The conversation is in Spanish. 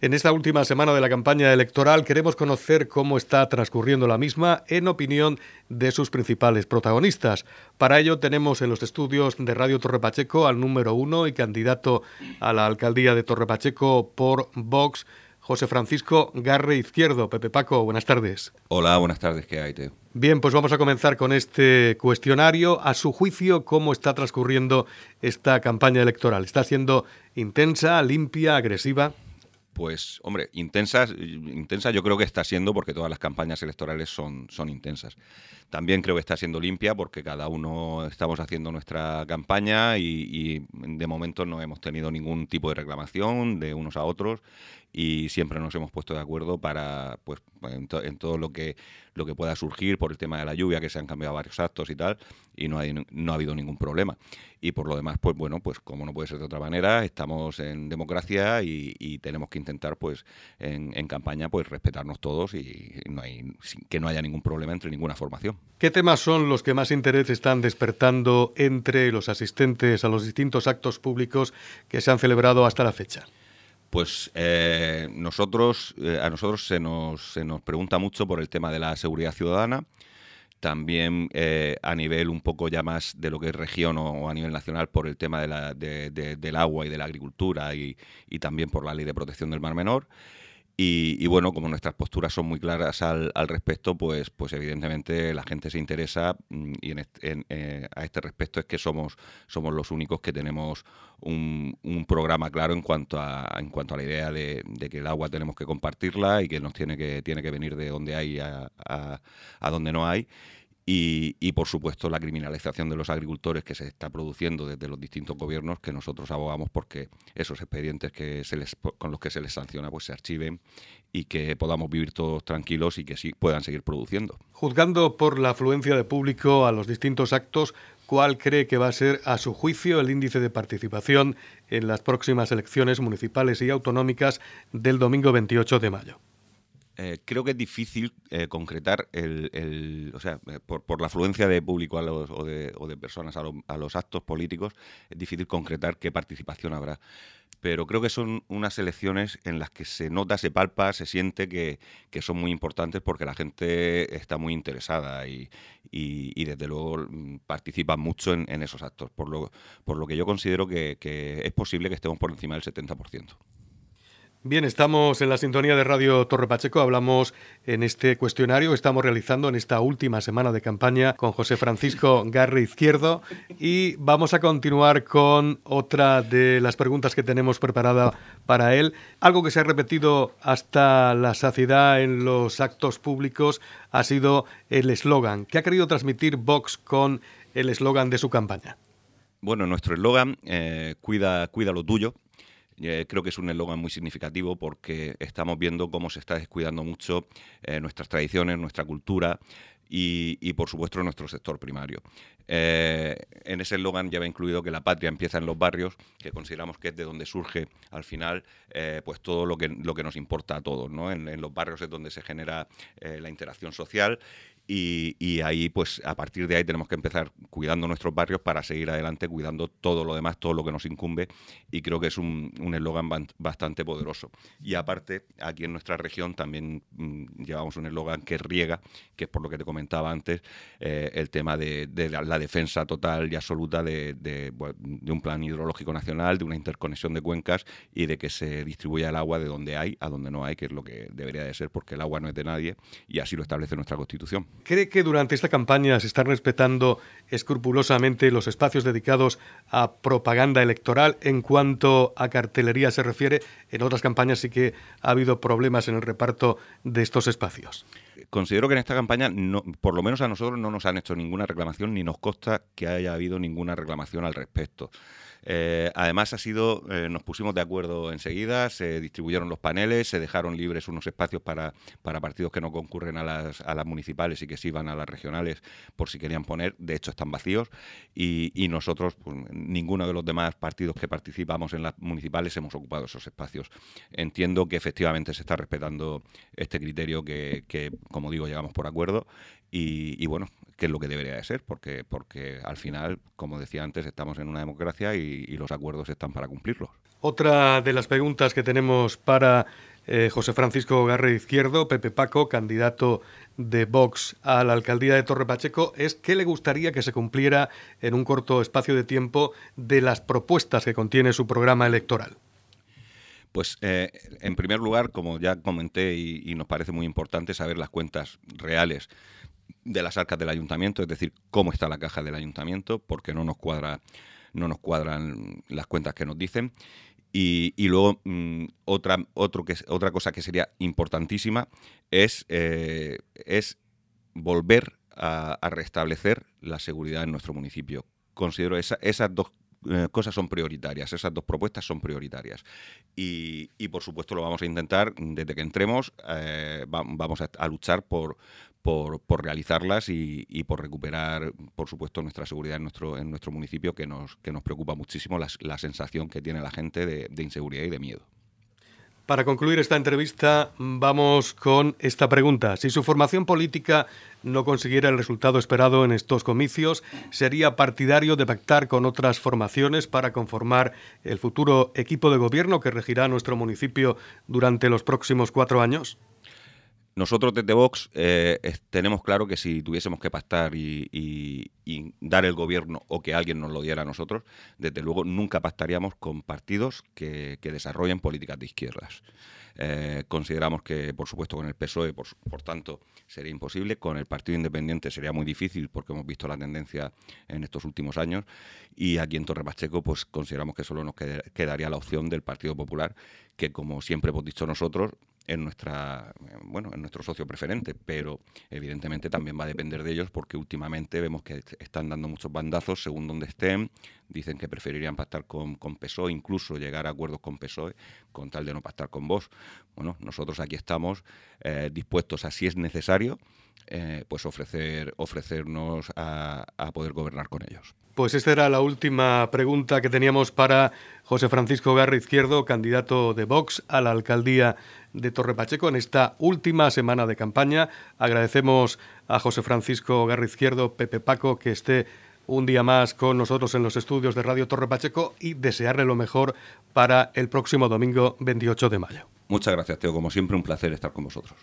En esta última semana de la campaña electoral queremos conocer cómo está transcurriendo la misma en opinión de sus principales protagonistas. Para ello tenemos en los estudios de Radio Torre Pacheco al número uno y candidato a la alcaldía de Torre Pacheco por Vox, José Francisco Garre Izquierdo. Pepe Paco, buenas tardes. Hola, buenas tardes, ¿qué hay, Teo? Bien, pues vamos a comenzar con este cuestionario. A su juicio, ¿cómo está transcurriendo esta campaña electoral? ¿Está siendo intensa, limpia, agresiva? Pues, hombre, intensas, intensa yo creo que está siendo porque todas las campañas electorales son, son intensas. También creo que está siendo limpia porque cada uno estamos haciendo nuestra campaña y, de momento no hemos tenido ningún tipo de reclamación de unos a otros y siempre nos hemos puesto de acuerdo para, pues, en, todo lo que, lo que pueda surgir por el tema de la lluvia, que se han cambiado varios actos y tal, y no, hay, no ha habido ningún problema. Y por lo demás, pues bueno, pues como no puede ser de otra manera, estamos en democracia y, tenemos que intentar, pues, en, en, campaña, pues respetarnos todos y no hay, que no haya ningún problema entre ninguna formación. ¿Qué temas son los que más interés están despertando entre los asistentes a los distintos actos públicos que se han celebrado hasta la fecha? Pues eh, nosotros, eh, a nosotros se nos, se nos pregunta mucho por el tema de la seguridad ciudadana, también eh, a nivel un poco ya más de lo que es región o, a nivel nacional por el tema de la, del agua y de la agricultura y, también por la ley de protección del mar menor. Y, bueno, como nuestras posturas son muy claras al, respecto, pues, pues evidentemente la gente se interesa mm, y en eh, a este respecto es que somos, somos los únicos que tenemos un, programa claro en cuanto a, en cuanto a la idea de, que el agua tenemos que compartirla y que nos tiene que, tiene que venir de donde hay a, a donde no hay. Y, por supuesto la criminalización de los agricultores que se está produciendo desde los distintos gobiernos que nosotros abogamos porque esos expedientes que se les, con los que se les sanciona pues se archiven y que podamos vivir todos tranquilos y que sí puedan seguir produciendo. Juzgando por la afluencia de público a los distintos actos, ¿cuál cree que va a ser a su juicio el índice de participación en las próximas elecciones municipales y autonómicas del domingo 28 de mayo? Eh, creo que es difícil eh, concretar el, o sea, eh, por, la afluencia de público a los, o, de, o, de, personas a, los actos políticos, es difícil concretar qué participación habrá. Pero creo que son unas elecciones en las que se nota, se palpa, se siente que, son muy importantes porque la gente está muy interesada y, y, desde luego mm, participa mucho en, esos actos. Por lo, por lo que yo considero que, que es posible que estemos por encima del 70%. Bien, estamos en la sintonía de Radio Torre Pacheco. Hablamos en este cuestionario que estamos realizando en esta última semana de campaña con José Francisco Garre Izquierdo y vamos a continuar con otra de las preguntas que tenemos preparada para él. Algo que se ha repetido hasta la saciedad en los actos públicos ha sido el eslogan. ¿Qué ha querido transmitir Vox con el eslogan de su campaña? Bueno, nuestro eslogan, eh, cuida, cuida lo tuyo, eh, creo que es un eslogan muy significativo porque estamos viendo cómo se está descuidando mucho eh, nuestras tradiciones, nuestra cultura y, por supuesto nuestro sector primario. Eh, en ese eslogan ya va incluido que la patria empieza en los barrios, que consideramos que es de donde surge al final pues todo lo que, lo que nos importa a todos. ¿no? En, los barrios es donde se genera la interacción social y, ahí, pues a partir de ahí tenemos que empezar cuidando nuestros barrios para seguir adelante, cuidando todo lo demás, todo lo que nos incumbe. Y creo que es un eslogan bastante poderoso. Y aparte, aquí en nuestra región también mm, llevamos un eslogan que riega, que es por lo que te comentaba antes, eh, el tema de, la, defensa total y absoluta de, de, un plan hidrológico nacional, de una interconexión de cuencas y de que se distribuya el agua de donde hay a donde no hay, que es lo que debería de ser, porque el agua no es de nadie y así lo establece nuestra Constitución. ¿Cree que durante esta campaña se están respetando escrupulosamente los espacios dedicados a propaganda electoral en cuanto a cartelería se refiere? En otras campañas sí que ha habido problemas en el reparto de estos espacios. Considero que en esta campaña, no, por lo menos a nosotros, no nos han hecho ninguna reclamación ni nos consta que haya habido ninguna reclamación al respecto. Eh, además, ha sido, eh, nos pusimos de acuerdo enseguida, se distribuyeron los paneles, se dejaron libres unos espacios para, para partidos que no concurren a las, a las municipales y que sí van a las regionales por si querían poner. De hecho, están vacíos y, y nosotros, pues, ninguno de los demás partidos que participamos en las municipales hemos ocupado esos espacios. Entiendo que efectivamente se está respetando este criterio que, que como digo, llegamos por acuerdo y, bueno, que es lo que debería de ser, porque, porque al final, como decía antes, estamos en una democracia y, los acuerdos están para cumplirlos. Otra de las preguntas que tenemos para eh, José Francisco Garre Izquierdo, Pepe Paco, candidato de Vox a la alcaldía de Torre Pacheco, es qué le gustaría que se cumpliera en un corto espacio de tiempo de las propuestas que contiene su programa electoral. Pues eh, en primer lugar, como ya comenté y, nos parece muy importante saber las cuentas reales de las arcas del ayuntamiento, es decir, cómo está la caja del ayuntamiento, porque no nos cuadra, no nos cuadran las cuentas que nos dicen. Y, luego mm, otra, que, otra cosa que sería importantísima es, eh, volver a, restablecer la seguridad en nuestro municipio. Considero esa, esas dos eh, cosas son prioritarias, esas dos propuestas son prioritarias. Y, por supuesto lo vamos a intentar, desde que entremos, eh, vamos a, luchar por, por, realizarlas y, por recuperar, por supuesto, nuestra seguridad en nuestro, en nuestro municipio, que nos, que nos preocupa muchísimo la, sensación que tiene la gente de inseguridad y de miedo. Para concluir esta entrevista, vamos con esta pregunta. Si su formación política no consiguiera el resultado esperado en estos comicios, ¿sería partidario de pactar con otras formaciones para conformar el futuro equipo de gobierno que regirá nuestro municipio durante los próximos cuatro años? Nosotros desde Vox eh, tenemos claro que si tuviésemos que pactar y, dar el gobierno o que alguien nos lo diera a nosotros, desde luego nunca pactaríamos con partidos que, desarrollen políticas de izquierdas. Eh, consideramos que, por supuesto, con el PSOE, por, tanto, sería imposible. Con el Partido Independiente sería muy difícil porque hemos visto la tendencia en estos últimos años. Y aquí en Torre Pacheco, pues consideramos que solo nos quedaría la opción del Partido Popular, que, como siempre hemos dicho nosotros, en nuestra bueno en nuestro socio preferente pero evidentemente también va a depender de ellos porque últimamente vemos que están dando muchos bandazos según donde estén. Dicen que preferirían pactar con, con PSOE incluso llegar a acuerdos con PSOE con tal de no pactar con vos. Bueno nosotros aquí estamos eh, dispuestos a si es necesario eh, pues ofrecer ofrecernos a, a poder gobernar con ellos. Pues esta era la última pregunta que teníamos para José Francisco Garra Izquierdo, candidato de Vox a la alcaldía de Torre Pacheco en esta última semana de campaña. Agradecemos a José Francisco Garra Izquierdo, Pepe Paco, que esté un día más con nosotros en los estudios de Radio Torre Pacheco y desearle lo mejor para el próximo domingo 28 de mayo. Muchas gracias, Teo. Como siempre, un placer estar con vosotros.